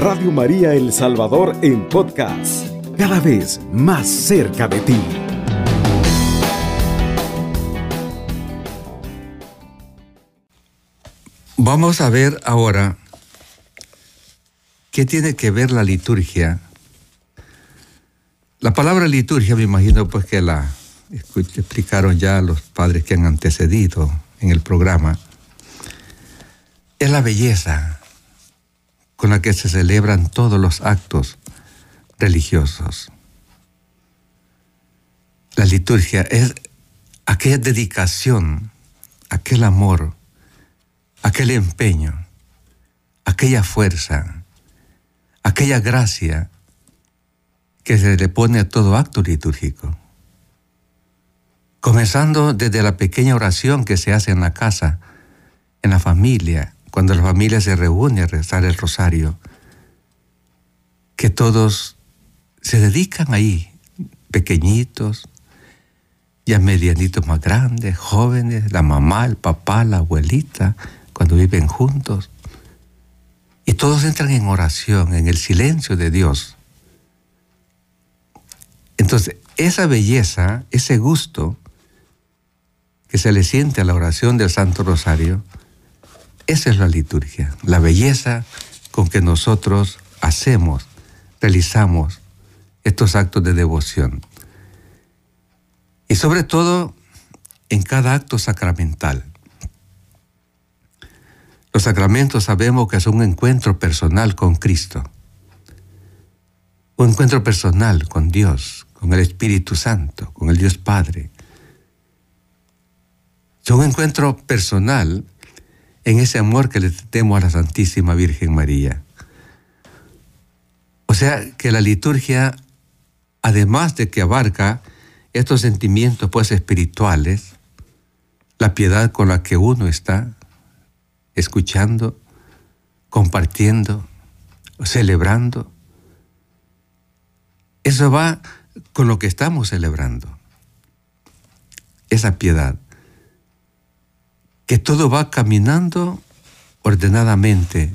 Radio María El Salvador en podcast, cada vez más cerca de ti. Vamos a ver ahora qué tiene que ver la liturgia. La palabra liturgia me imagino pues que la explicaron ya los padres que han antecedido en el programa. Es la belleza, con la que se celebran todos los actos religiosos. La liturgia es aquella dedicación, aquel amor, aquel empeño, aquella fuerza, aquella gracia que se le pone a todo acto litúrgico. Comenzando desde la pequeña oración que se hace en la casa, en la familia, cuando la familia se reúne a rezar el rosario, que todos se dedican ahí, pequeñitos, ya medianitos más grandes, jóvenes, la mamá, el papá, la abuelita, cuando viven juntos. Y todos entran en oración, en el silencio de Dios. Entonces, esa belleza, ese gusto que se le siente a la oración del Santo Rosario, esa es la liturgia, la belleza con que nosotros hacemos, realizamos estos actos de devoción. Y sobre todo en cada acto sacramental. Los sacramentos sabemos que es un encuentro personal con Cristo. Un encuentro personal con Dios, con el Espíritu Santo, con el Dios Padre. Es un encuentro personal en ese amor que le tenemos a la Santísima Virgen María. O sea que la liturgia, además de que abarca estos sentimientos pues espirituales, la piedad con la que uno está escuchando, compartiendo, celebrando, eso va con lo que estamos celebrando, esa piedad que todo va caminando ordenadamente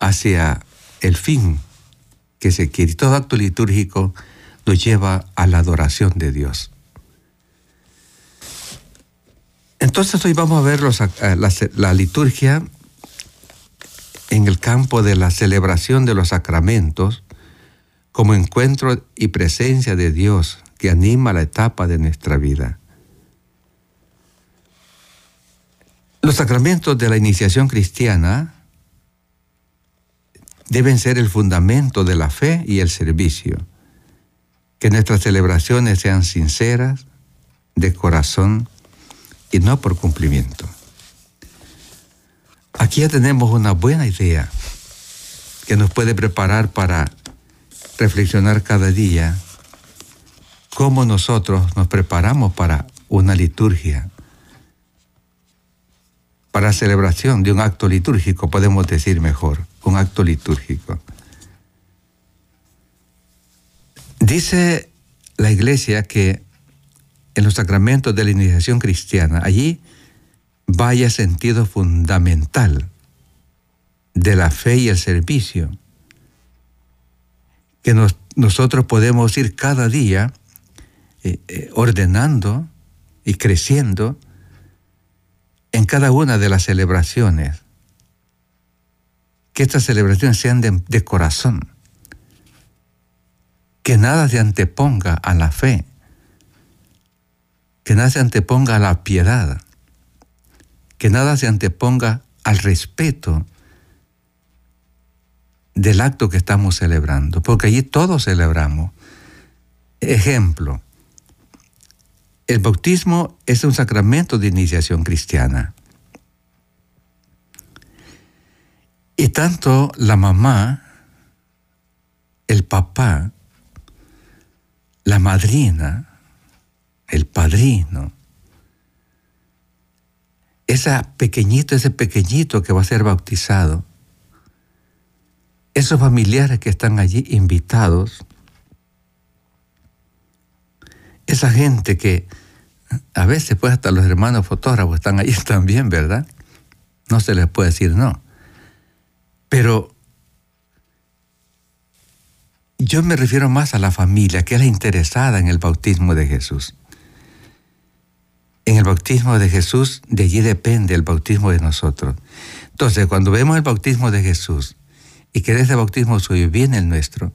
hacia el fin que se quiere. Todo acto litúrgico nos lleva a la adoración de Dios. Entonces hoy vamos a ver la, la liturgia en el campo de la celebración de los sacramentos como encuentro y presencia de Dios que anima la etapa de nuestra vida. Los sacramentos de la iniciación cristiana deben ser el fundamento de la fe y el servicio. Que nuestras celebraciones sean sinceras, de corazón y no por cumplimiento. Aquí ya tenemos una buena idea que nos puede preparar para reflexionar cada día cómo nosotros nos preparamos para una liturgia para celebración de un acto litúrgico, podemos decir mejor, un acto litúrgico. Dice la iglesia que en los sacramentos de la iniciación cristiana, allí vaya sentido fundamental de la fe y el servicio, que nosotros podemos ir cada día eh, eh, ordenando y creciendo en cada una de las celebraciones. Que estas celebraciones sean de, corazón. Que nada se anteponga a la fe. Que nada se anteponga a la piedad. Que nada se anteponga al respeto del acto que estamos celebrando, porque allí todos celebramos. Ejemplo, el bautismo es un sacramento de iniciación cristiana. Y tanto la mamá, el papá, la madrina, el padrino, ese pequeñito, ese pequeñito que va a ser bautizado, esos familiares que están allí invitados, esa gente que a veces pues hasta los hermanos fotógrafos están ahí también, ¿verdad? No se les puede decir no. Pero yo me refiero más a la familia, que es la interesada en el bautismo de Jesús. En el bautismo de Jesús, de allí depende el bautismo de nosotros. Entonces, cuando vemos el bautismo de Jesús y que de ese bautismo suyo viene el nuestro,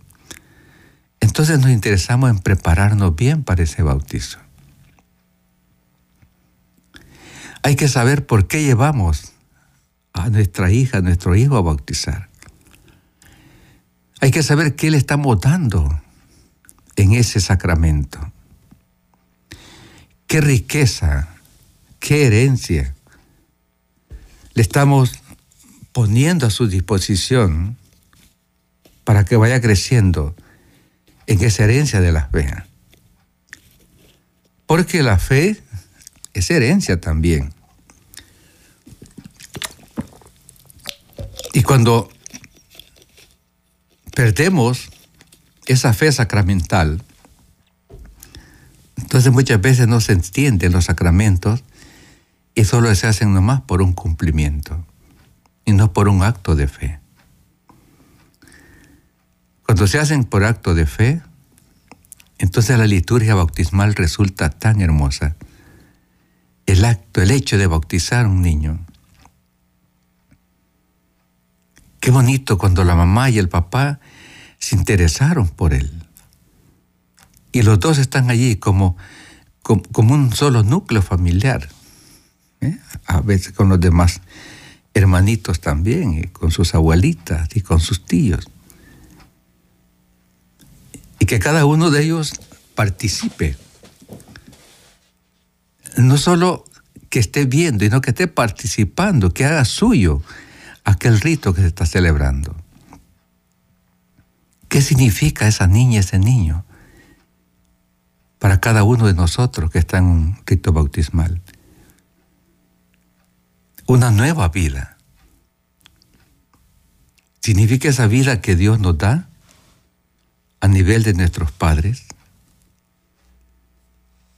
entonces nos interesamos en prepararnos bien para ese bautizo. Hay que saber por qué llevamos a nuestra hija, a nuestro hijo a bautizar. Hay que saber qué le estamos dando en ese sacramento. Qué riqueza, qué herencia le estamos poniendo a su disposición para que vaya creciendo en esa herencia de la fe. Porque la fe es herencia también. Y cuando perdemos esa fe sacramental, entonces muchas veces no se entienden los sacramentos y solo se hacen nomás por un cumplimiento y no por un acto de fe. Cuando se hacen por acto de fe, entonces la liturgia bautismal resulta tan hermosa. El acto, el hecho de bautizar a un niño. Qué bonito cuando la mamá y el papá se interesaron por él. Y los dos están allí como, como, un solo núcleo familiar. ¿eh? A veces con los demás hermanitos también, y con sus abuelitas y con sus tíos. Y que cada uno de ellos participe. No solo que esté viendo, sino que esté participando, que haga suyo aquel rito que se está celebrando. ¿Qué significa esa niña, ese niño? Para cada uno de nosotros que está en un rito bautismal. Una nueva vida. Significa esa vida que Dios nos da a nivel de nuestros padres.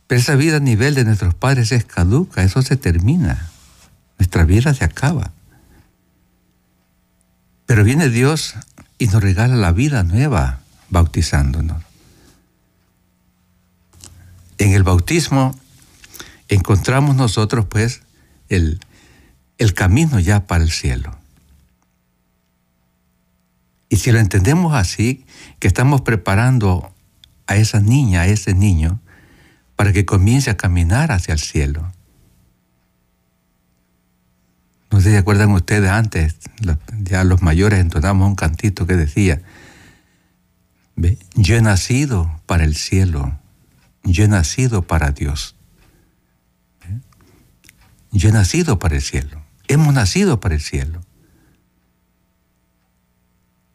Pero esa vida a nivel de nuestros padres es caduca, eso se termina. Nuestra vida se acaba. Pero viene Dios y nos regala la vida nueva bautizándonos. En el bautismo encontramos nosotros pues el, el camino ya para el cielo. Y si lo entendemos así, que estamos preparando a esa niña, a ese niño, para que comience a caminar hacia el cielo. No sé si acuerdan ustedes antes, ya los mayores entonamos un cantito que decía, yo he nacido para el cielo, yo he nacido para Dios. Yo he nacido para el cielo, hemos nacido para el cielo.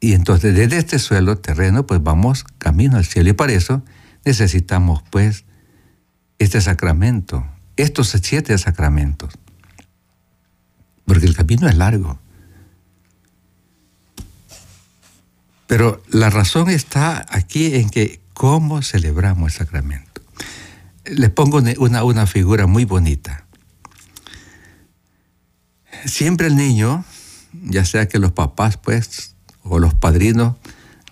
Y entonces desde este suelo terreno, pues vamos camino al cielo. Y para eso necesitamos pues este sacramento, estos siete sacramentos porque el camino es largo. Pero la razón está aquí en que cómo celebramos el sacramento. Les pongo una, una figura muy bonita. Siempre el niño, ya sea que los papás pues o los padrinos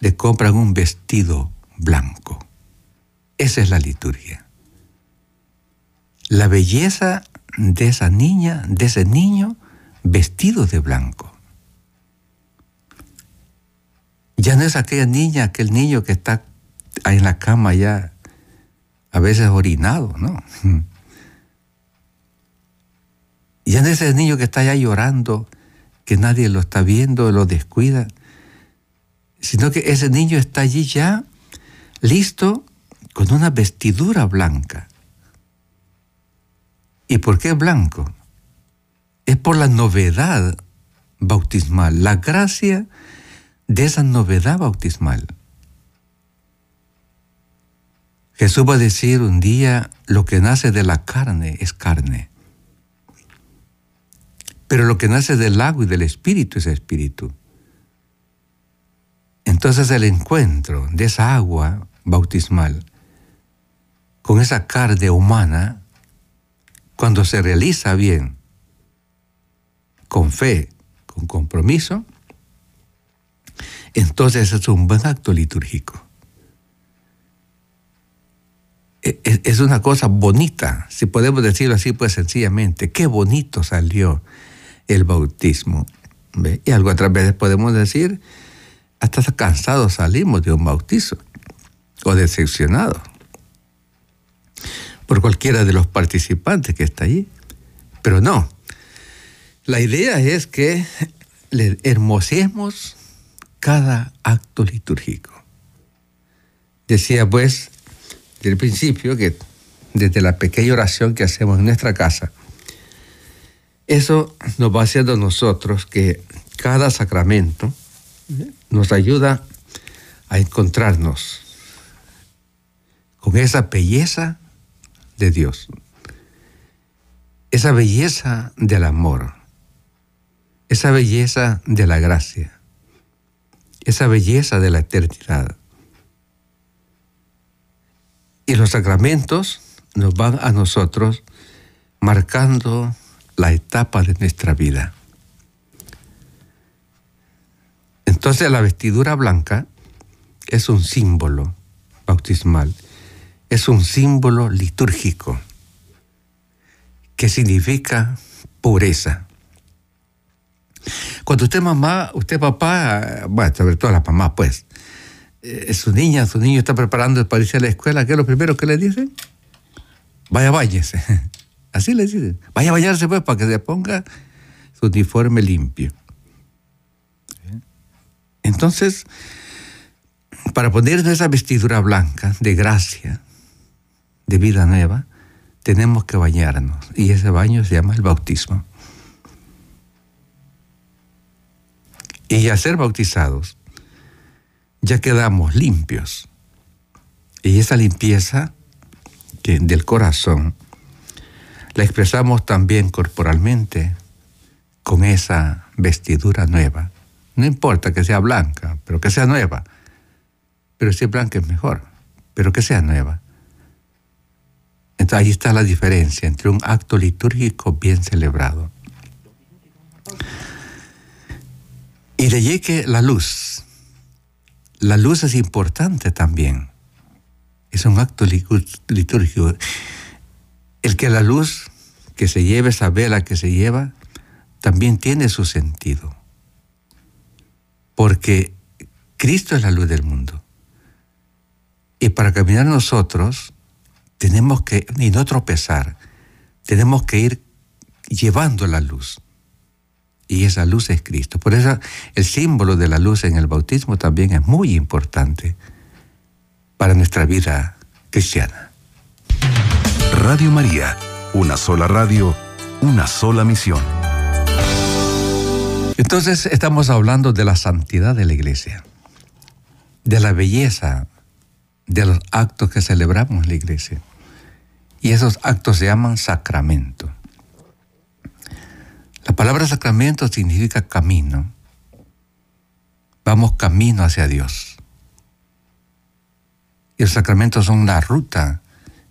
le compran un vestido blanco. Esa es la liturgia. La belleza de esa niña, de ese niño, vestidos de blanco. Ya no es aquella niña, aquel niño que está ahí en la cama ya a veces orinado, ¿no? Ya no es ese niño que está ya llorando, que nadie lo está viendo, lo descuida, sino que ese niño está allí ya listo con una vestidura blanca. ¿Y por qué blanco? es por la novedad bautismal, la gracia de esa novedad bautismal. Jesús va a decir un día, lo que nace de la carne es carne, pero lo que nace del agua y del espíritu es espíritu. Entonces el encuentro de esa agua bautismal con esa carne humana, cuando se realiza bien, con fe, con compromiso, entonces es un buen acto litúrgico. E, e, es una cosa bonita, si podemos decirlo así, pues sencillamente, qué bonito salió el bautismo. ¿Ve? Y algo otras veces podemos decir, hasta cansados salimos de un bautizo o decepcionados por cualquiera de los participantes que está allí. Pero no, la idea es que le hermosemos cada acto litúrgico. Decía pues desde el principio que desde la pequeña oración que hacemos en nuestra casa, eso nos va haciendo nosotros que cada sacramento nos ayuda a encontrarnos con esa belleza de Dios, esa belleza del amor, esa belleza de la gracia, esa belleza de la eternidad. Y los sacramentos nos van a nosotros marcando la etapa de nuestra vida. Entonces la vestidura blanca es un símbolo bautismal, es un símbolo litúrgico que significa pureza. Cuando usted mamá, usted papá, bueno, sobre todo la mamá, pues, eh, su niña, su niño está preparando para irse a la escuela, ¿qué es lo primero que le dicen? Vaya, váyase. Así le dicen. Vaya a bañarse pues para que se ponga su uniforme limpio. Entonces, para ponernos esa vestidura blanca de gracia, de vida nueva, tenemos que bañarnos. Y ese baño se llama el bautismo. Y al ser bautizados, ya quedamos limpios. Y esa limpieza del corazón la expresamos también corporalmente con esa vestidura nueva. No importa que sea blanca, pero que sea nueva. Pero si es blanca es mejor, pero que sea nueva. Entonces ahí está la diferencia entre un acto litúrgico bien celebrado. Y de allí que la luz, la luz es importante también. Es un acto litúrgico. El que la luz que se lleve, esa vela que se lleva, también tiene su sentido. Porque Cristo es la luz del mundo. Y para caminar nosotros, tenemos que, y no tropezar, tenemos que ir llevando la luz. Y esa luz es Cristo. Por eso el símbolo de la luz en el bautismo también es muy importante para nuestra vida cristiana. Radio María, una sola radio, una sola misión. Entonces estamos hablando de la santidad de la iglesia, de la belleza de los actos que celebramos en la iglesia. Y esos actos se llaman sacramento. La palabra sacramento significa camino. Vamos camino hacia Dios. Y los sacramentos son la ruta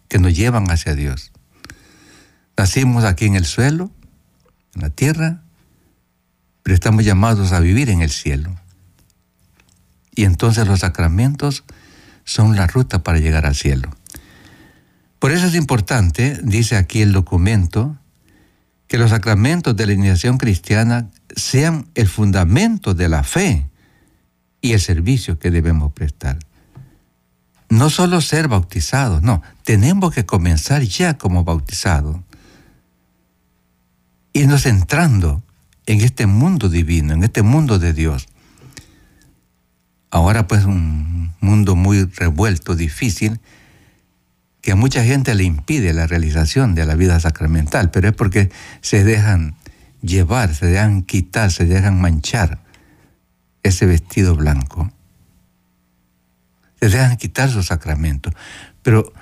que nos llevan hacia Dios. Nacimos aquí en el suelo, en la tierra, pero estamos llamados a vivir en el cielo. Y entonces los sacramentos son la ruta para llegar al cielo. Por eso es importante, dice aquí el documento, que los sacramentos de la iniciación cristiana sean el fundamento de la fe y el servicio que debemos prestar no solo ser bautizados, no, tenemos que comenzar ya como bautizados. Irnos entrando en este mundo divino, en este mundo de Dios. Ahora pues un mundo muy revuelto, difícil, que a mucha gente le impide la realización de la vida sacramental, pero es porque se dejan llevar, se dejan quitar, se dejan manchar ese vestido blanco se dejan quitar su sacramento. Pero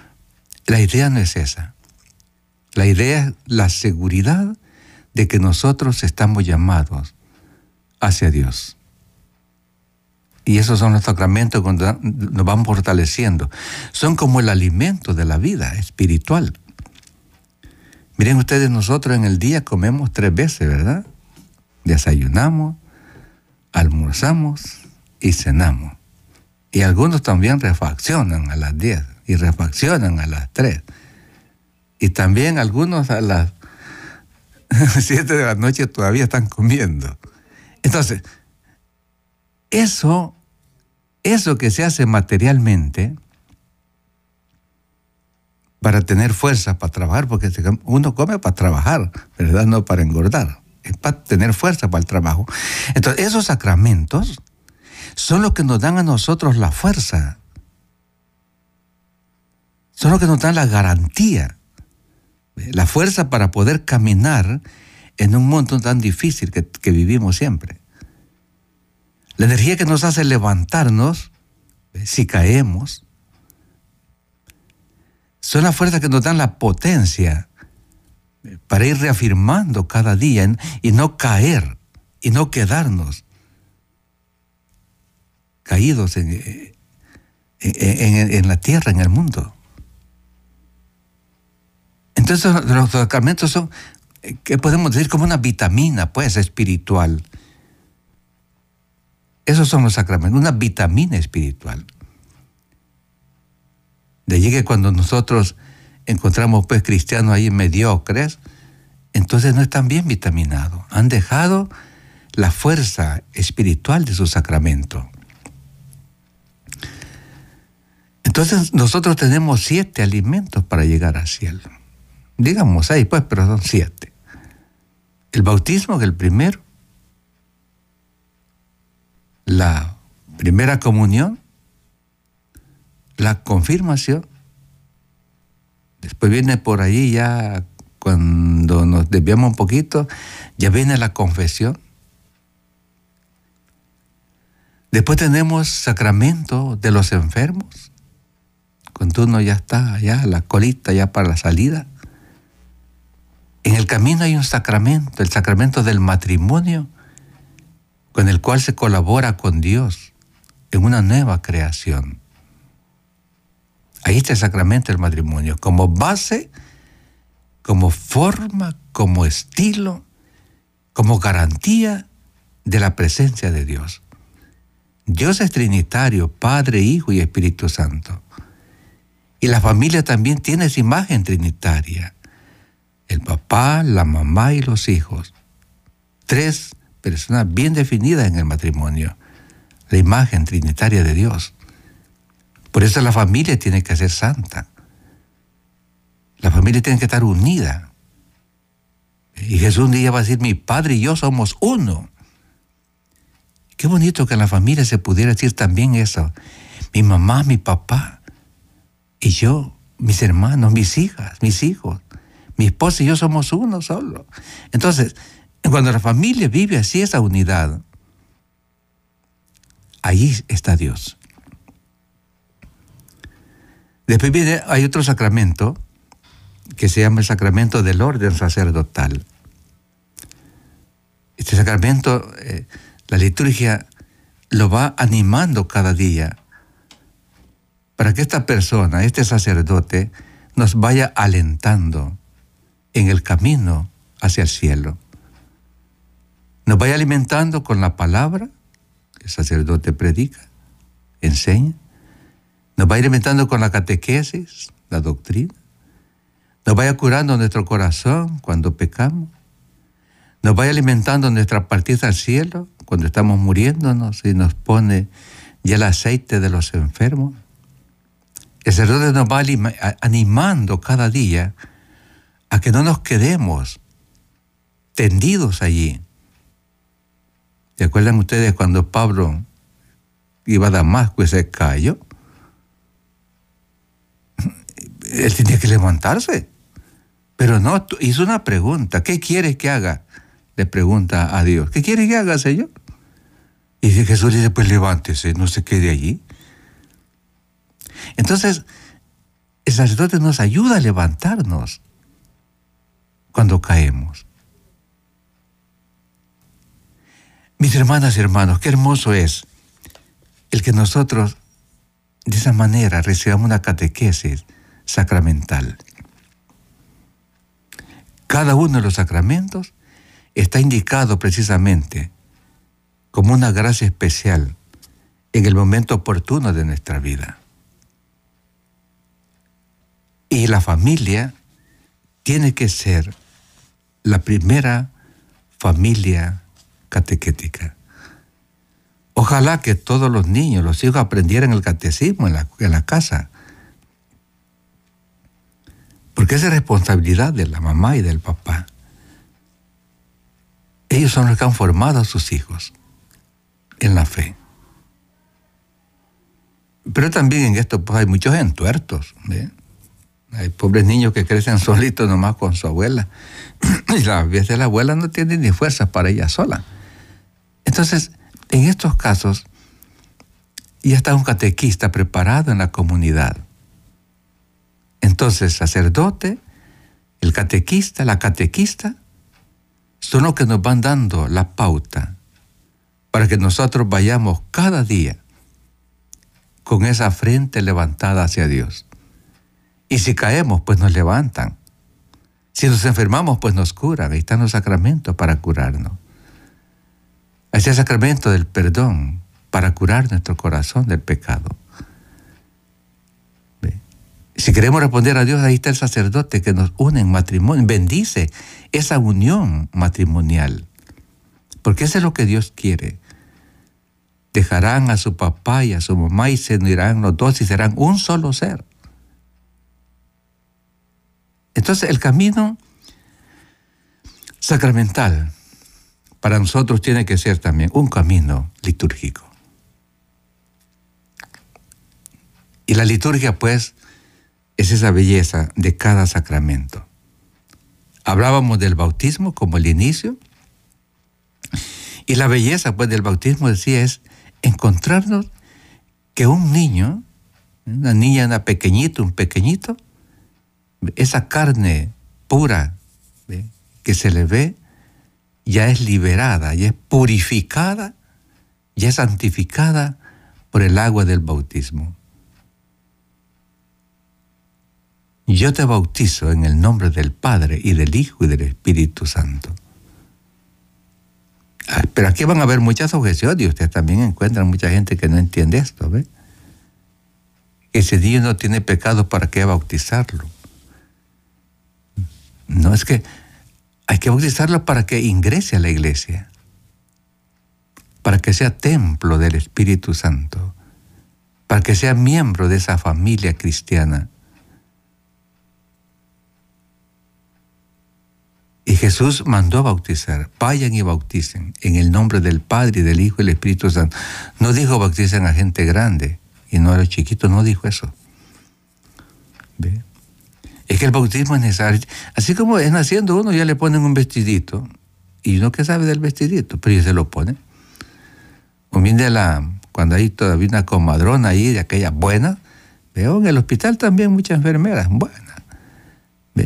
la idea no es esa. La idea es la seguridad de que nosotros estamos llamados hacia Dios. Y esos son los sacramentos cuando nos van fortaleciendo. Son como el alimento de la vida espiritual. Miren ustedes, nosotros en el día comemos tres veces, ¿verdad? Desayunamos, almorzamos y cenamos. Y algunos también refaccionan a las 10 y refaccionan a las 3. Y también algunos a las 7 de la noche todavía están comiendo. Entonces, eso, eso que se hace materialmente para tener fuerza para trabajar, porque uno come para trabajar, ¿verdad? No para engordar, es para tener fuerza para el trabajo. Entonces, esos sacramentos son los que nos dan a nosotros la fuerza, son los que nos dan la garantía, la fuerza para poder caminar en un mundo tan difícil que, que vivimos siempre. La energía que nos hace levantarnos si caemos. Son las fuerzas que nos dan la potencia para ir reafirmando cada día y no caer y no quedarnos caídos en, en, la tierra, en el mundo. Entonces los sacramentos son, ¿qué podemos decir? Como una vitamina, pues, espiritual esos son los sacramentos, una vitamina espiritual. De allí que cuando nosotros encontramos pues cristianos ahí mediocres, entonces no están bien vitaminados. Han dejado la fuerza espiritual de su sacramento. Entonces nosotros tenemos siete alimentos para llegar al cielo. Digamos ahí pues, pero son siete. El bautismo, que el primero, la primera comunión, la confirmación, después viene por ahí ya cuando nos desviamos un poquito, ya viene la confesión. Después tenemos sacramento de los enfermos, cuando uno ya está allá, la colita ya para la salida. En el camino hay un sacramento, el sacramento del matrimonio, con el cual se colabora con Dios en una nueva creación. Ahí está el sacramento del matrimonio, como base, como forma, como estilo, como garantía de la presencia de Dios. Dios es trinitario, Padre, Hijo y Espíritu Santo. Y la familia también tiene esa imagen trinitaria. El papá, la mamá y los hijos. Tres personas bien definidas en el matrimonio, la imagen trinitaria de Dios. Por eso la familia tiene que ser santa. La familia tiene que estar unida. Y Jesús un día va a decir, mi padre y yo somos uno. Qué bonito que en la familia se pudiera decir también eso. Mi mamá, mi papá y yo, mis hermanos, mis hijas, mis hijos, mi esposa y yo somos uno solo. Entonces, cuando la familia vive así esa unidad, ahí está Dios. Después viene, hay otro sacramento que se llama el sacramento del orden sacerdotal. Este sacramento, eh, la liturgia lo va animando cada día para que esta persona, este sacerdote, nos vaya alentando en el camino hacia el cielo nos vaya alimentando con la palabra que el sacerdote predica, enseña, nos vaya alimentando con la catequesis, la doctrina, nos vaya curando nuestro corazón cuando pecamos, nos vaya alimentando nuestra partida al cielo cuando estamos muriéndonos y nos pone ya el aceite de los enfermos. El sacerdote nos va animando cada día a que no nos quedemos tendidos allí, ¿Se acuerdan ustedes cuando Pablo iba a Damasco y se cayó? Él tenía que levantarse. Pero no, hizo una pregunta. ¿Qué quiere que haga? Le pregunta a Dios. ¿Qué quiere que haga, Señor? Y Jesús dice, pues levántese, no se quede allí. Entonces, el sacerdote nos ayuda a levantarnos cuando caemos. Mis hermanas y hermanos, qué hermoso es el que nosotros de esa manera recibamos una catequesis sacramental. Cada uno de los sacramentos está indicado precisamente como una gracia especial en el momento oportuno de nuestra vida. Y la familia tiene que ser la primera familia catequética. Ojalá que todos los niños, los hijos aprendieran el catecismo en la, casa. Porque es responsabilidad de la mamá y del papá. Ellos son los que han formado a sus hijos en la fe. Pero también en esto pues, hay muchos entuertos. Hay pobres niños que crecen solitos nomás con su abuela. y vez de la abuela no tiene ni fuerzas para ella sola. Entonces, en estos casos, ya está un catequista preparado en la comunidad. Entonces, sacerdote, el catequista, la catequista, son los que nos van dando la pauta para que nosotros vayamos cada día con esa frente levantada hacia Dios. Y si caemos, pues nos levantan. Si nos enfermamos, pues nos curan. Ahí están los sacramentos para curarnos. Está el sacramento del perdón para curar nuestro corazón del pecado. Si queremos responder a Dios, ahí está el sacerdote que nos une en matrimonio, bendice esa unión matrimonial. Porque eso es lo que Dios quiere. Dejarán a su papá y a su mamá y se unirán los dos y serán un solo ser. Entonces el camino sacramental para nosotros tiene que ser también un camino litúrgico. Y la liturgia pues es esa belleza de cada sacramento. Hablábamos del bautismo como el inicio. Y la belleza pues del bautismo decía es encontrarnos que un niño, una niña, una pequeñito, un pequeñito, esa carne pura que se le ve, ya es liberada, ya es purificada, ya es santificada por el agua del bautismo. yo te bautizo en el nombre del Padre y del Hijo y del Espíritu Santo. Ah, pero aquí van a haber muchas objeciones y ustedes también encuentran mucha gente que no entiende esto, ¿ve? Ese niño no tiene pecado, ¿para qué bautizarlo? No, es que hay que bautizarlo para que ingrese a la iglesia, para que sea templo del Espíritu Santo, para que sea miembro de esa familia cristiana Y Jesús mandó bautizar, vayan y bauticen en el nombre del Padre y del Hijo y del Espíritu Santo. No dijo bauticen a gente grande y no a los chiquitos, no dijo eso. ¿Ve? Es que el bautismo es necesario. Así como es naciendo uno, ya le ponen un vestidito. Y uno que sabe del vestidito, pero ya se lo pone. O de la, cuando hay todavía una comadrona ahí de aquella buena, veo en el hospital también muchas enfermeras buenas.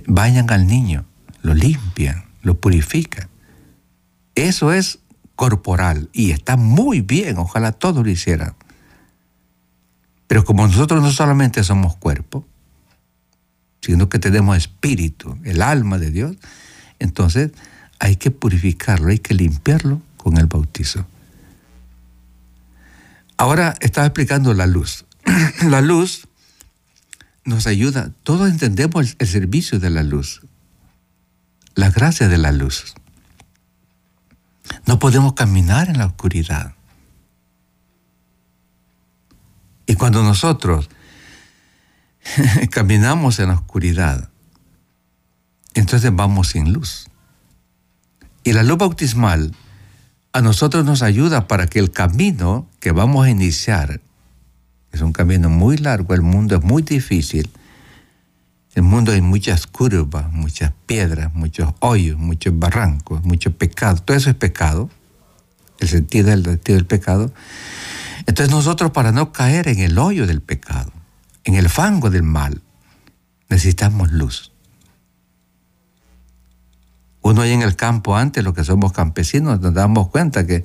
Vayan al niño lo limpian, lo purifican. Eso es corporal y está muy bien, ojalá todos lo hicieran. Pero como nosotros no solamente somos cuerpo, sino que tenemos espíritu, el alma de Dios, entonces hay que purificarlo, hay que limpiarlo con el bautizo. Ahora estaba explicando la luz. la luz nos ayuda, todos entendemos el servicio de la luz la gracia de la luz. No podemos caminar en la oscuridad. Y cuando nosotros caminamos en la oscuridad, entonces vamos sin luz. Y la luz bautismal a nosotros nos ayuda para que el camino que vamos a iniciar, es un camino muy largo, el mundo es muy difícil, el mundo hay muchas curvas, muchas piedras, muchos hoyos, muchos barrancos, mucho pecado. Todo eso es pecado, el sentido del, sentido del pecado. Entonces nosotros para no caer en el hoyo del pecado, en el fango del mal, necesitamos luz. Uno ahí en el campo antes, los que somos campesinos, nos damos cuenta que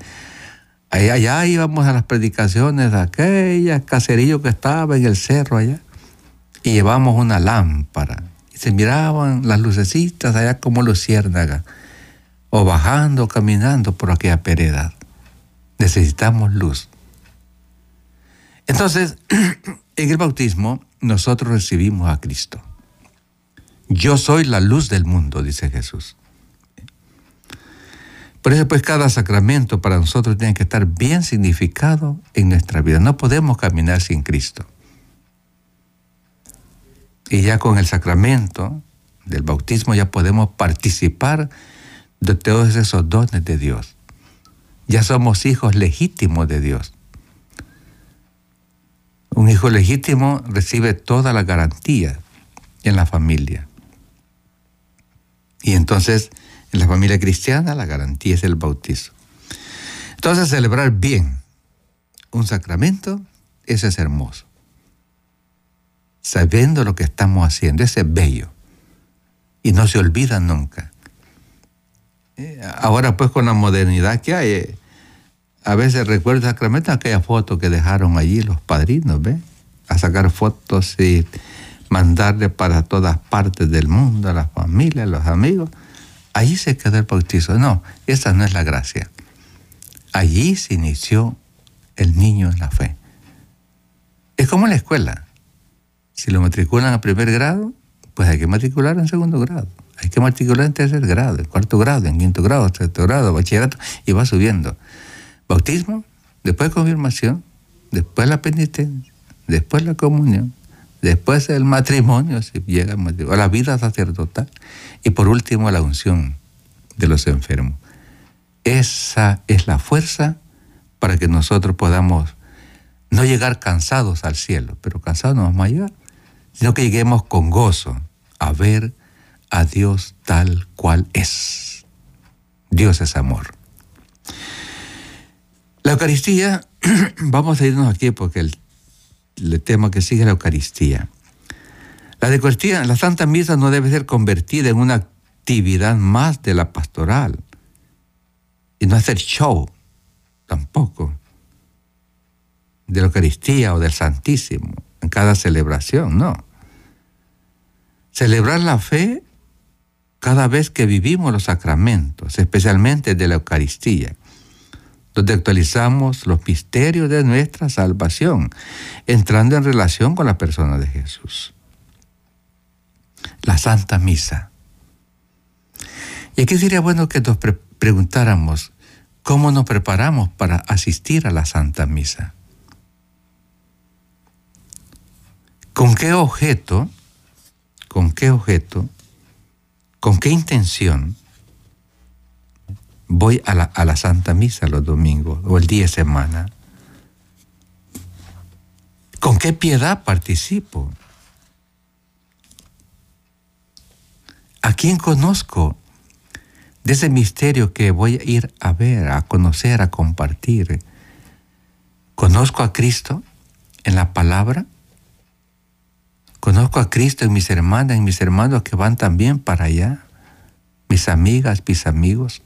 allá, allá íbamos a las predicaciones de aquella caserillo que estaba en el cerro allá y llevamos una lámpara. Y se miraban las lucecitas allá como luciérnagas, o bajando caminando por aquella pereda. Necesitamos luz. Entonces, en el bautismo nosotros recibimos a Cristo. Yo soy la luz del mundo, dice Jesús. Por eso pues cada sacramento para nosotros tiene que estar bien significado en nuestra vida. No podemos caminar sin Cristo. Y ya con el sacramento del bautismo ya podemos participar de todos esos dones de Dios. Ya somos hijos legítimos de Dios. Un hijo legítimo recibe toda la garantía en la familia. Y entonces, en la familia cristiana, la garantía es el bautizo. Entonces, celebrar bien un sacramento, ese es hermoso. Sabiendo lo que estamos haciendo, ese es bello. Y no se olvida nunca. Eh, ahora, pues, con la modernidad que hay, eh, a veces recuerdo sacramento aquella foto que dejaron allí los padrinos, ¿ves? A sacar fotos y mandarle para todas partes del mundo, a la familia, a los amigos. Allí se quedó el bautizo. No, esa no es la gracia. Allí se inició el niño en la fe. Es como en la escuela. Si lo matriculan a primer grado, pues hay que matricular en segundo grado. Hay que matricular en tercer grado, en cuarto grado, en quinto grado, sexto grado, bachillerato, y va subiendo. Bautismo, después confirmación, después la penitencia, después la comunión, después el matrimonio, si llega el matrimonio, la vida sacerdotal, y por último la unción de los enfermos. Esa es la fuerza para que nosotros podamos no llegar cansados al cielo, pero cansados no vamos a llegar, sino que lleguemos con gozo a ver a Dios tal cual es. Dios es amor. La Eucaristía, vamos a irnos aquí porque el tema que sigue la Eucaristía. La Eucaristía, la Santa Misa no debe ser convertida en una actividad más de la pastoral y no hacer show tampoco de la Eucaristía o del Santísimo en cada celebración, no. Celebrar la fe cada vez que vivimos los sacramentos, especialmente de la Eucaristía donde actualizamos los misterios de nuestra salvación, entrando en relación con la persona de Jesús. La Santa Misa. Y aquí sería bueno que nos preguntáramos cómo nos preparamos para asistir a la Santa Misa. ¿Con qué objeto? ¿Con qué objeto? ¿Con qué intención? Voy a la, Santa Misa los domingos o el día de semana. ¿Con qué piedad participo? ¿A quién conozco de ese misterio que voy a ir a ver, a conocer, a compartir? ¿Conozco a Cristo en la palabra? ¿Conozco a Cristo en mis hermanas, en mis hermanos que van también para allá? ¿Mis amigas, mis amigos?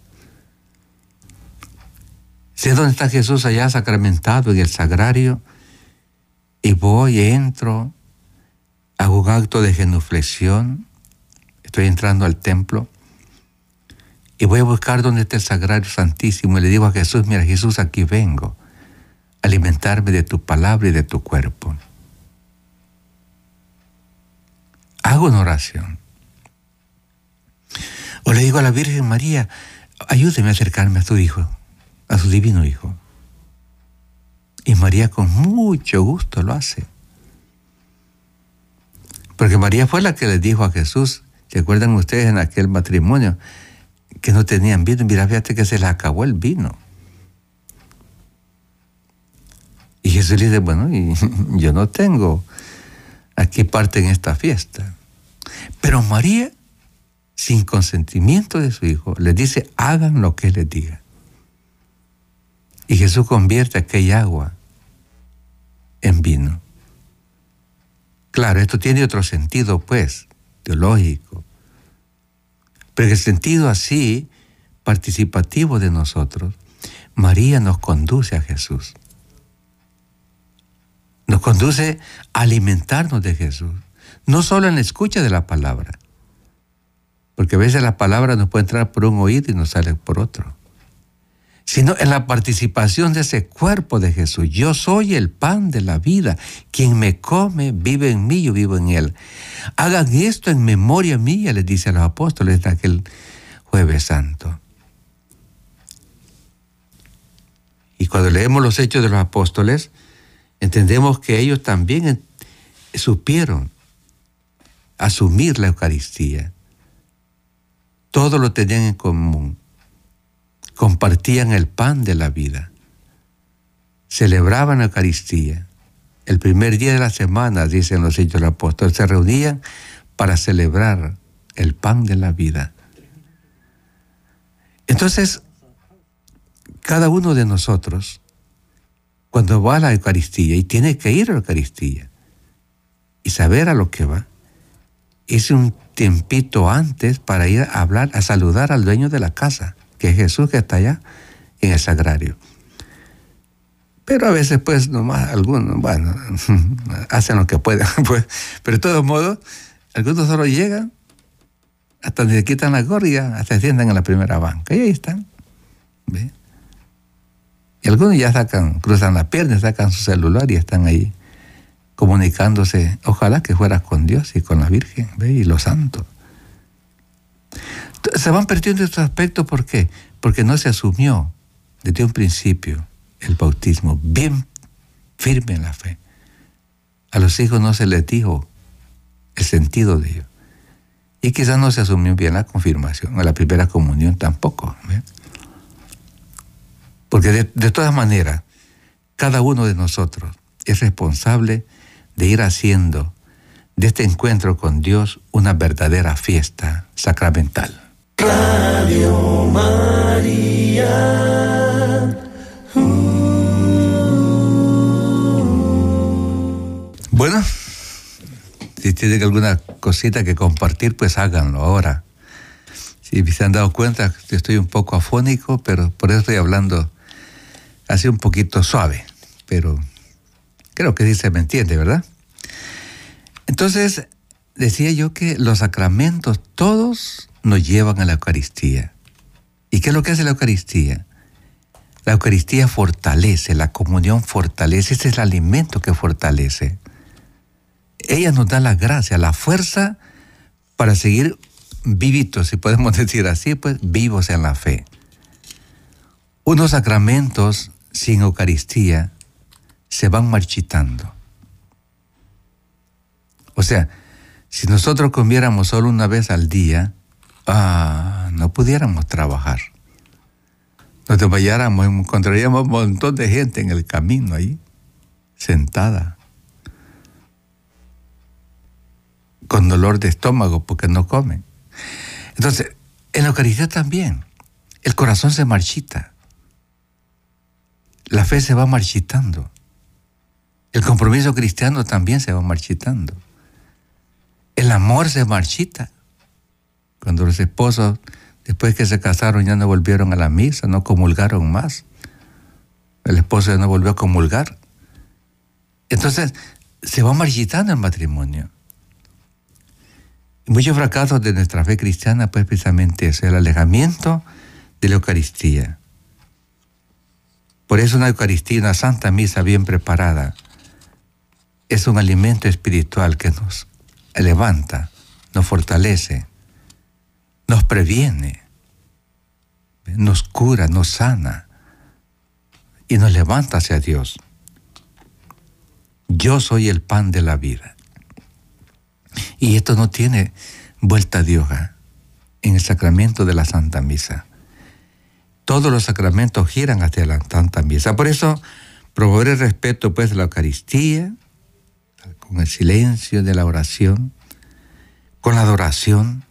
Sé dónde está Jesús allá sacramentado en el sagrario y voy, entro, hago un acto de genuflexión, estoy entrando al templo y voy a buscar dónde está el sagrario santísimo y le digo a Jesús, mira Jesús, aquí vengo, a alimentarme de tu palabra y de tu cuerpo. Hago una oración. O le digo a la Virgen María, ayúdeme a acercarme a tu Hijo a su divino Hijo. Y María con mucho gusto lo hace. Porque María fue la que le dijo a Jesús, ¿se acuerdan ustedes en aquel matrimonio? Que no tenían vino. Mira, fíjate que se les acabó el vino. Y Jesús le dice, bueno, y yo no tengo aquí parte en esta fiesta. Pero María, sin consentimiento de su hijo, le dice, hagan lo que les diga. Y Jesús convierte aquella agua en vino. Claro, esto tiene otro sentido, pues, teológico. Pero el sentido así, participativo de nosotros, María nos conduce a Jesús. Nos conduce a alimentarnos de Jesús. No solo en la escucha de la palabra, porque a veces la palabra nos puede entrar por un oído y nos sale por otro sino en la participación de ese cuerpo de Jesús. Yo soy el pan de la vida. Quien me come vive en mí, yo vivo en él. Hagan esto en memoria mía, les dice a los apóstoles de aquel jueves santo. Y cuando leemos los hechos de los apóstoles, entendemos que ellos también supieron asumir la Eucaristía. Todo lo tenían en común. Compartían el pan de la vida. Celebraban la Eucaristía. El primer día de la semana, dicen los hechos de los apóstoles, se reunían para celebrar el pan de la vida. Entonces, cada uno de nosotros, cuando va a la Eucaristía y tiene que ir a la Eucaristía y saber a lo que va, es un tiempito antes para ir a hablar, a saludar al dueño de la casa, que es Jesús que está allá en el sagrario. Pero a veces, pues, nomás algunos, bueno, hacen lo que pueden, pues, pero de todos modos, algunos solo llegan, hasta donde quitan la gorra hasta se en la primera banca, y ahí están. Y algunos ya sacan, cruzan la pierna, sacan su celular y están ahí comunicándose, ojalá que fuera con Dios y con la Virgen ¿ve? y los santos. Se van perdiendo estos aspectos, ¿por qué? Porque no se asumió desde un principio el bautismo bien firme en la fe. A los hijos no se les dijo el sentido de ello. Y quizás no se asumió bien la confirmación, o la primera comunión tampoco. Porque de, de todas maneras, cada uno de nosotros es responsable de ir haciendo de este encuentro con Dios una verdadera fiesta sacramental. Radio María. Bueno, si tienen alguna cosita que compartir, pues háganlo ahora. Si se han dado cuenta estoy un poco afónico, pero por eso estoy hablando así un poquito suave, pero Creo que sí se me entiende, ¿verdad? Entonces, decía yo que los sacramentos todos nos llevan a la Eucaristía. ¿Y qué es lo que hace la Eucaristía? La Eucaristía fortalece, la comunión fortalece, ese es el alimento que fortalece. Ella nos da la gracia, la fuerza para seguir vivitos, si podemos decir así, pues vivos en la fe. Unos sacramentos sin Eucaristía se van marchitando. O sea, si nosotros comiéramos solo una vez al día, ah, no pudiéramos trabajar. Nos desmayáramos, encontraríamos un montón de gente en el camino ahí, sentada, con dolor de estómago porque no comen. Entonces, en la Eucaristía también, el corazón se marchita, la fe se va marchitando. El compromiso cristiano también se va marchitando. El amor se marchita. Cuando los esposos, después que se casaron, ya no volvieron a la misa, no comulgaron más. El esposo ya no volvió a comulgar. Entonces, se va marchitando el matrimonio. Muchos fracasos de nuestra fe cristiana, pues precisamente eso, el alejamiento de la Eucaristía. Por eso una Eucaristía, una santa misa bien preparada, es un alimento espiritual que nos levanta, nos fortalece, nos previene, nos cura, nos sana y nos levanta hacia Dios. Yo soy el pan de la vida. Y esto no tiene vuelta de hoja en el sacramento de la Santa Misa. Todos los sacramentos giran hacia la Santa Misa. Por eso, promover el respeto pues de la Eucaristía, con el silencio de la oración, con la adoración,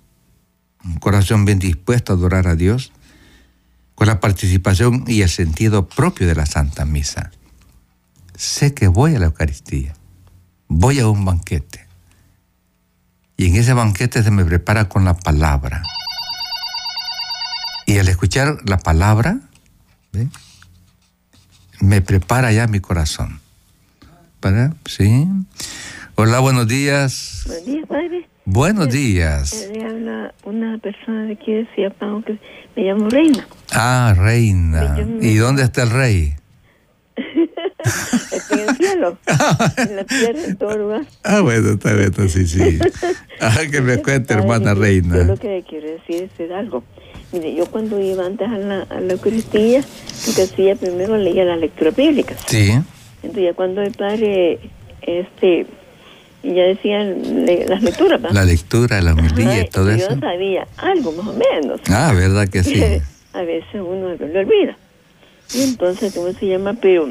un corazón bien dispuesto a adorar a Dios, con la participación y el sentido propio de la Santa Misa. Sé que voy a la Eucaristía, voy a un banquete, y en ese banquete se me prepara con la palabra. Y al escuchar la palabra, me prepara ya mi corazón. ¿Verdad? Sí. Hola, buenos días. Buenos días. Buenos días. Le habla una persona de aquí de Ciapao que Me llamo Reina. Ah, reina. ¿Y dónde está el rey? Estoy en el cielo, en la tierra, en todo lugar. Ah, bueno, está bien, sí, sí. Ah, que me cuente, hermana Yo reina. lo que quiero decir es algo. Mire, yo cuando iba antes a la, a la Eucaristía, lo que hacía primero leía las lecturas bíblicas. Sí, Entonces ya cuando el padre, este, ya decía le- las lecturas, ¿va? la lectura, la homilía y todo yo eso. sabía algo más o menos. Ah, ¿verdad que sí? a veces uno lo olvida. Y entonces, ¿cómo se llama? Pero,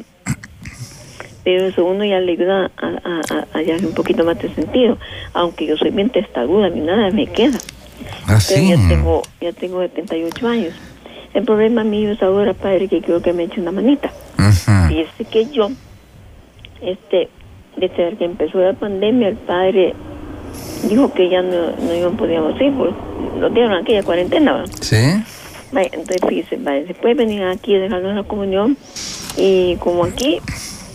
pero eso uno ya le ayuda a, a, a- a un poquito más de sentido. Aunque yo soy bien testaruda, a mí nada me queda. Ah, sí. ya tengo, ya tengo 78 años. El problema mío es ahora, padre, que creo que me eche una manita. Fíjese que yo, este, desde que empezó la pandemia, el padre dijo que ya no, no iban podíamos ir, porque nos dieron aquella cuarentena, ¿va? ¿Sí? Vaya, entonces fíjese, vaya, después venían aquí a dejarnos la comunión y como aquí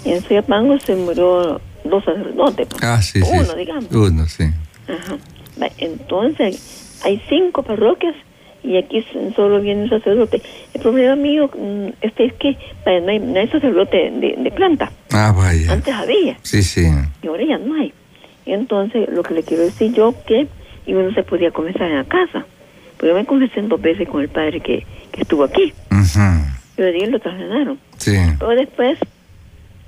en Soyapango se murió dos sacerdotes, pues, Ah, sí, sí. uno digamos. Uno, sí. Ajá. Vaya, entonces hay cinco parroquias y aquí solo viene un sacerdote. El problema mío mm, este es que no, hay, no hay sacerdote de, de planta. Ah, vaya. Antes había Sí, sí. y ahora ya no hay. Entonces lo que le quiero decir yo que y uno se podía confesar en la casa. Porque yo me confesé dos veces con el padre que, que estuvo aquí. Ujú. Pero de ahí lo trasladaron. Sí. Pero después,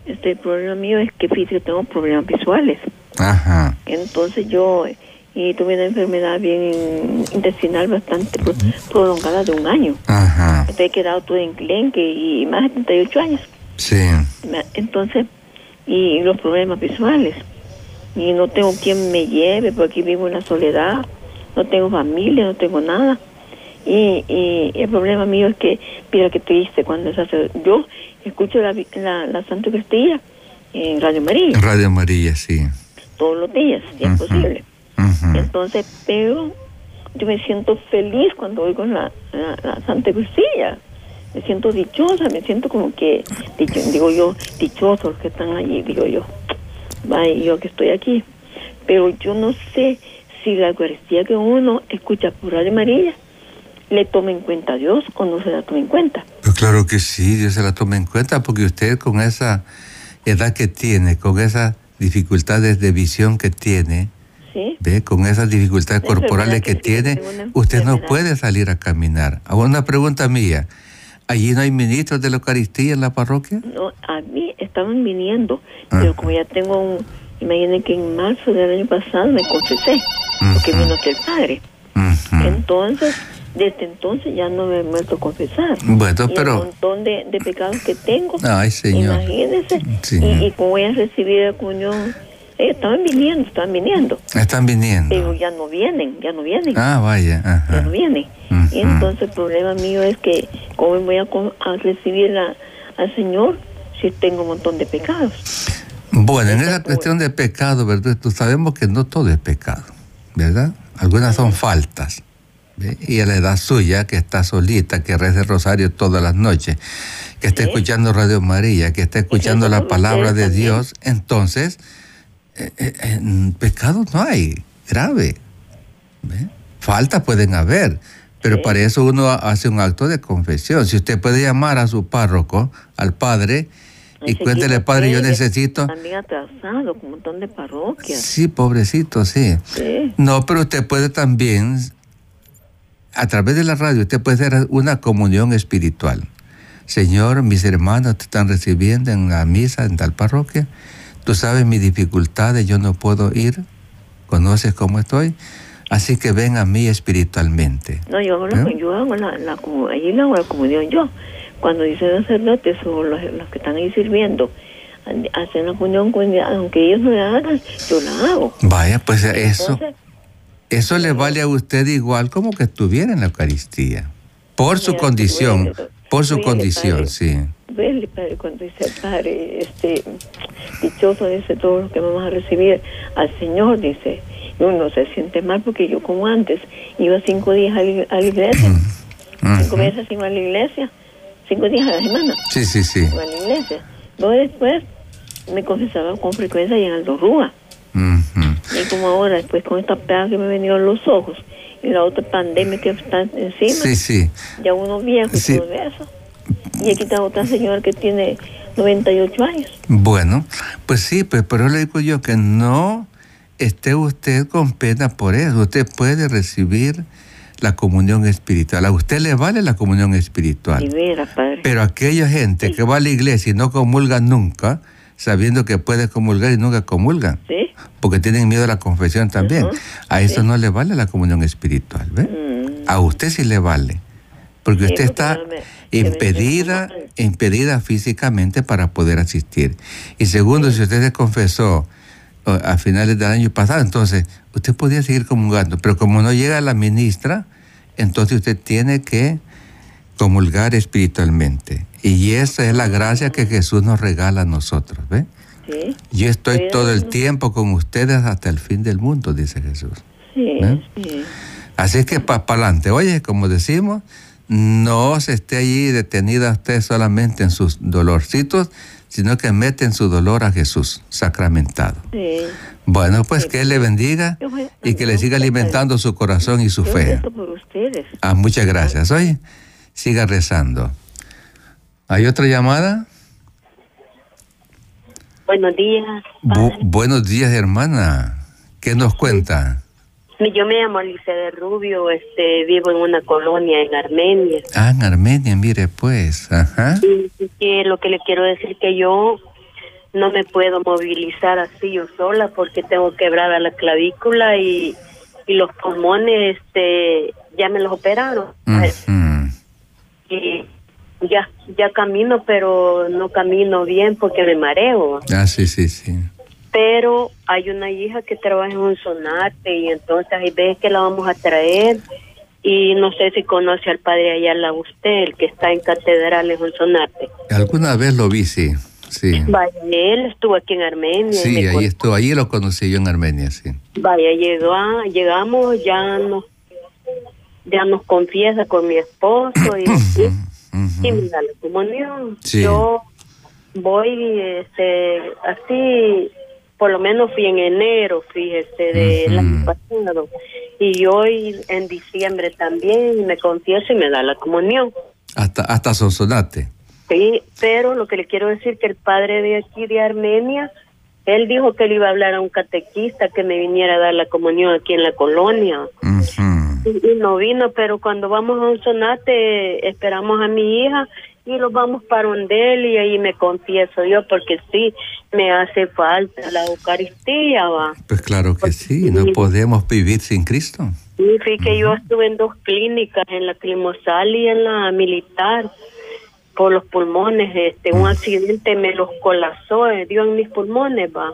este el problema mío es que fíjate, tengo problemas visuales. Ajá. Entonces yo y tuve una enfermedad bien intestinal bastante pro- prolongada de un año. Ajá. Entonces he quedado todo en clenque y más de 38 años. Sí. Entonces, y los problemas visuales. Y no tengo quien me lleve, porque aquí vivo en la soledad. No tengo familia, no tengo nada. Y, y el problema mío es que, mira qué triste, cuando se hace, yo escucho la, la, la Santa Cristilla en Radio María Radio María, sí. todos los días, si es posible. Ujú. Entonces, pero yo me siento feliz cuando oigo la, la, la Santa Cristilla. Me siento dichosa, me siento como que, dicho- digo yo, dichosos los que están allí, digo yo. Vaya, yo que estoy aquí. Pero yo no sé si la Eucaristía que uno escucha por Radio María le toma en cuenta a Dios o no se la toma en cuenta. Pues claro que sí, Dios se la toma en cuenta porque usted con esa edad que tiene, con esas dificultades de visión que tiene, ¿Sí? ¿ve? con esas dificultades corporales que que tiene, usted no puede salir a caminar. Ahora una pregunta mía, ¿allí no hay ministros de la Eucaristía en la parroquia? No, a mí estaban viniendo, Ah. pero como ya tengo un... Imaginen que en marzo del año pasado me confesé, porque vino aquí el padre. Ujú. Entonces, desde entonces ya no me he vuelto a confesar. Bueno, y el pero... montón de, de pecados que tengo, Ay, Señor. imagínense. Sí. Y, y como voy a recibir la comunión, ellos estaban viniendo, estaban viniendo, Están pero viniendo. ya no vienen, ya no vienen. Ah, vaya. ya no vienen. Y entonces el problema mío es que, ¿cómo voy a, recibir a- al Señor si tengo un montón de pecados? Bueno, en Esa cuestión de pecado, ¿verdad? Tú sabemos que no todo es pecado, ¿verdad? Algunas son faltas. ¿ve? Y a la edad suya, que está solita, que reza el rosario todas las noches, que está Sí. escuchando Radio María, que está escuchando la palabra de. Dios, entonces, eh, eh, eh, pecado no hay, grave. ¿ve? Faltas pueden haber, pero Sí. para eso uno hace un acto de confesión. Si usted puede llamar a su párroco, al padre, y cuéntele, padre, yo necesito... También atrasado, con un montón de parroquias. Sí, pobrecito, sí. Sí. No, pero usted puede también, a través de la radio, usted puede hacer una comunión espiritual. Señor, mis hermanos te están recibiendo en la misa en tal parroquia. Tú sabes mis dificultades, yo no puedo ir. Conoces cómo estoy. Así que ven a mí espiritualmente. No, yo hago, la, ¿Eh? yo hago la, la, allí le hago la comunión yo. Cuando dicen sacerdotes o los, los que están ahí sirviendo, hacen la comunión, con- aunque ellos no la hagan, yo la hago. Vaya, pues eso, Entonces, eso le vale a usted igual como que estuviera en la Eucaristía. Por su Mira, condición, bueno, por su condición, padre. sí. Vele, padre, cuando dice el padre, este, dichoso dice todos los que vamos a recibir al Señor, dice, uno se siente mal porque yo como antes iba cinco días a la, iglesia, cinco Ujú. veces iba a la iglesia, cinco días a la semana Sí, sí, sí. iba a la iglesia. Luego después me confesaba con frecuencia y en Aldo Rúa. Y como ahora, después con esta pega que me venían los ojos, y la otra pandemia que está encima. Sí, sí. Ya uno viejo y Sí. todo eso. Y aquí está otra señora que tiene 98 años. Bueno, pues sí, pues, pero le digo yo que no esté usted con pena por eso. Usted puede recibir la comunión espiritual. A usted le vale la comunión Y espiritual. veras, padre. Pero aquella gente que va a la iglesia y no comulga nunca, sabiendo que puede comulgar y nunca comulgan, ¿Sí? porque tienen miedo a la confesión también, a eso sí. no le vale la comunión espiritual. ¿ve? Mm. A usted sí le vale. Porque usted está impedida, impedida físicamente para poder asistir. Y segundo, si usted se confesó a finales del año pasado, entonces usted podía seguir comulgando. Pero como no llega la ministra, entonces usted tiene que comulgar espiritualmente. Y esa es la gracia que Jesús nos regala a nosotros. ¿ve? Sí, Yo estoy todo el tiempo con ustedes hasta el fin del mundo, dice Jesús. sí, sí. Así es que para adelante, oye, como decimos, no se esté allí detenida usted solamente en sus dolorcitos, sino que mete en su dolor a Jesús sacramentado. sí. Bueno, pues que Él le bendiga Yo y que le siga alimentando su corazón y su Yo fe. rezo por ustedes. Ah, muchas gracias. Oye, siga rezando. ¿Hay otra llamada? Buenos días. Bu- buenos días, hermana. ¿Qué nos cuenta? Yo me llamo Alicia de Rubio, este, vivo en una colonia en Armenia. Ah, en Armenia, mire pues. Ajá. Y que lo que le quiero decir que yo no me puedo movilizar así yo sola porque tengo quebrada la clavícula y, y los pulmones, este, ya me los operaron. Y ya, ya camino, pero no camino bien porque me mareo. Ah, sí, sí, sí. Pero hay una hija que trabaja en un sonate y entonces hay veces que la vamos a traer y no sé si conoce al padre Ayala usted, el que está en catedral en un sonate. Alguna vez lo vi, sí. Sí. Vaya, él estuvo aquí en Armenia. Sí, ahí estuvo, ahí lo conocí yo en Armenia, sí. Vaya, llegó a- llegamos, ya nos, ya nos confiesa con mi esposo y, y, y me da la comunión. Sí. Yo voy, este, así, por lo menos fui en enero, fíjese, del Ujú. año pasado. Y hoy en diciembre también me confieso y me da la comunión. Hasta, hasta Sonsonate. Sí, pero lo que le quiero decir que el padre de aquí de Armenia, él dijo que le iba a hablar a un catequista que me viniera a dar la comunión aquí en la colonia. Y, y no vino, pero cuando vamos a un sonate esperamos a mi hija y los vamos para donde él y ahí me confieso yo porque sí me hace falta la Eucaristía, va. Pues claro que sí, no podemos vivir sin Cristo. Y fíjate que yo estuve en dos clínicas, en la Climosal y en la militar, por los pulmones. Este, un accidente me los colapsó, eh, dio en mis pulmones, va.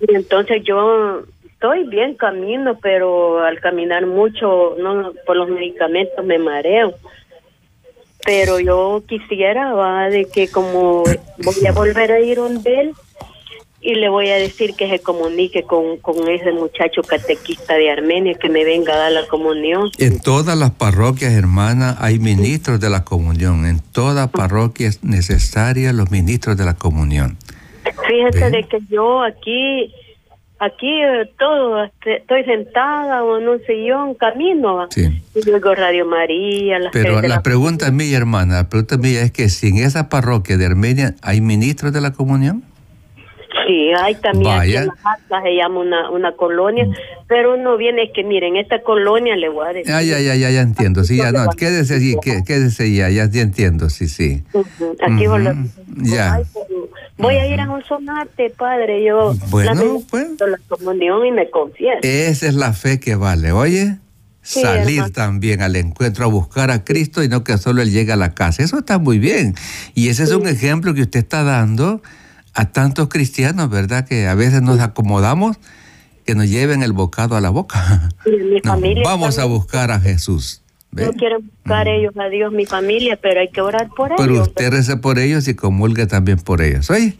Y entonces yo estoy bien camino, pero al caminar mucho, no por los medicamentos me mareo. Pero yo quisiera, va, de que como voy a volver a ir donde él y le voy a decir que se comunique con, con ese muchacho catequista de Armenia que me venga a dar la comunión. En todas las parroquias, hermana, hay ministros de la comunión. En toda parroquia es necesaria los ministros de la comunión. Fíjese Bien. de que yo aquí, aquí eh, todo, este, estoy sentada o en un sillón, camino. Sí. Y oigo Radio María, las Pero la la pregunta mía, hermana, la pregunta mía es que si en esa parroquia de Armenia hay ministros de la comunión. Sí, hay también aquí en las Atlas se llama una, una colonia, pero no viene, es que miren, esta colonia le voy a decir. Ah, ya, ya, ya, ya entiendo. Sí, ya, no, quédese allí, qué- quédese ya, ya, ya entiendo, sí, sí. Ujú, Aquí Ujú, volvemos. ya. Voy a ir a un sonate, padre. Yo Bueno, lamento pues. la comunión y me confieso. Esa es la fe que vale, oye. Sí, Salir hermano. también al encuentro a buscar a Cristo y no que solo Él llegue a la casa. Eso está muy bien. Y ese es un ejemplo que usted está dando a tantos cristianos, ¿verdad? Que a veces nos acomodamos que nos lleven el bocado a la boca. Y mi No, familia vamos a también. buscar a Jesús. ¿Ve? No quieren buscar ellos a Dios, mi familia, pero hay que orar por Pero ellos. usted reza por ellos y comulgue también por ellos. Oye,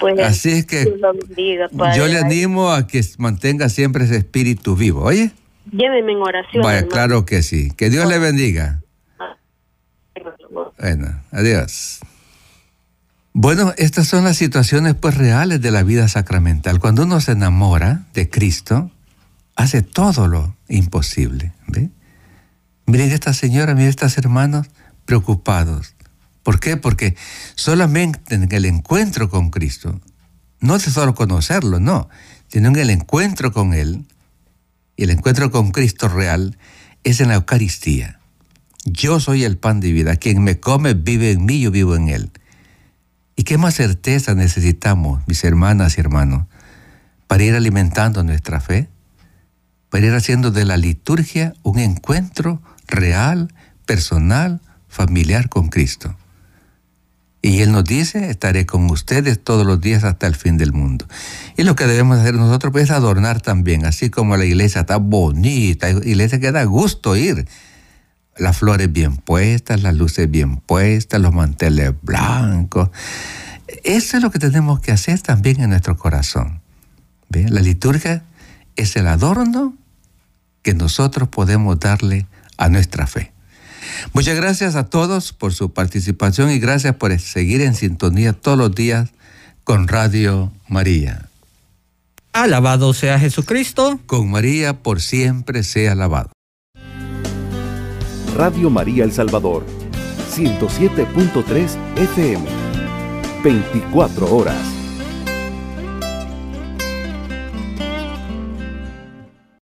pues, Así es que bendiga, padre. yo le animo a que mantenga siempre ese espíritu vivo. Oye, Lléveme en oración. vaya, hermano. claro que sí. Que Dios le bendiga. Bueno, adiós. Bueno, estas son las situaciones pues reales de la vida sacramental. Cuando uno se enamora de Cristo, hace todo lo imposible. ¿ve? Miren esta señora, miren estas hermanos preocupados. ¿Por qué? Porque solamente en el encuentro con Cristo, no es solo conocerlo, no, sino en el encuentro con Él, y el encuentro con Cristo real, es en la Eucaristía. Yo soy el pan de vida, quien me come vive en mí, yo vivo en Él. ¿Y qué más certeza necesitamos, mis hermanas y hermanos, para ir alimentando nuestra fe? Para ir haciendo de la liturgia un encuentro real, personal, familiar con Cristo. Y Él nos dice, estaré con ustedes todos los días hasta el fin del mundo. Y lo que debemos hacer nosotros pues, es adornar también, así como la iglesia está bonita, iglesia que da gusto ir las flores bien puestas, las luces bien puestas, los manteles blancos. Eso es lo que tenemos que hacer también en nuestro corazón. La liturgia es el adorno que nosotros podemos darle a nuestra fe. Muchas gracias a todos por su participación y gracias por seguir en sintonía todos los días con Radio María. Alabado sea Jesucristo. Con María por siempre sea alabado. Radio María El Salvador, 107.3 FM, 24 horas.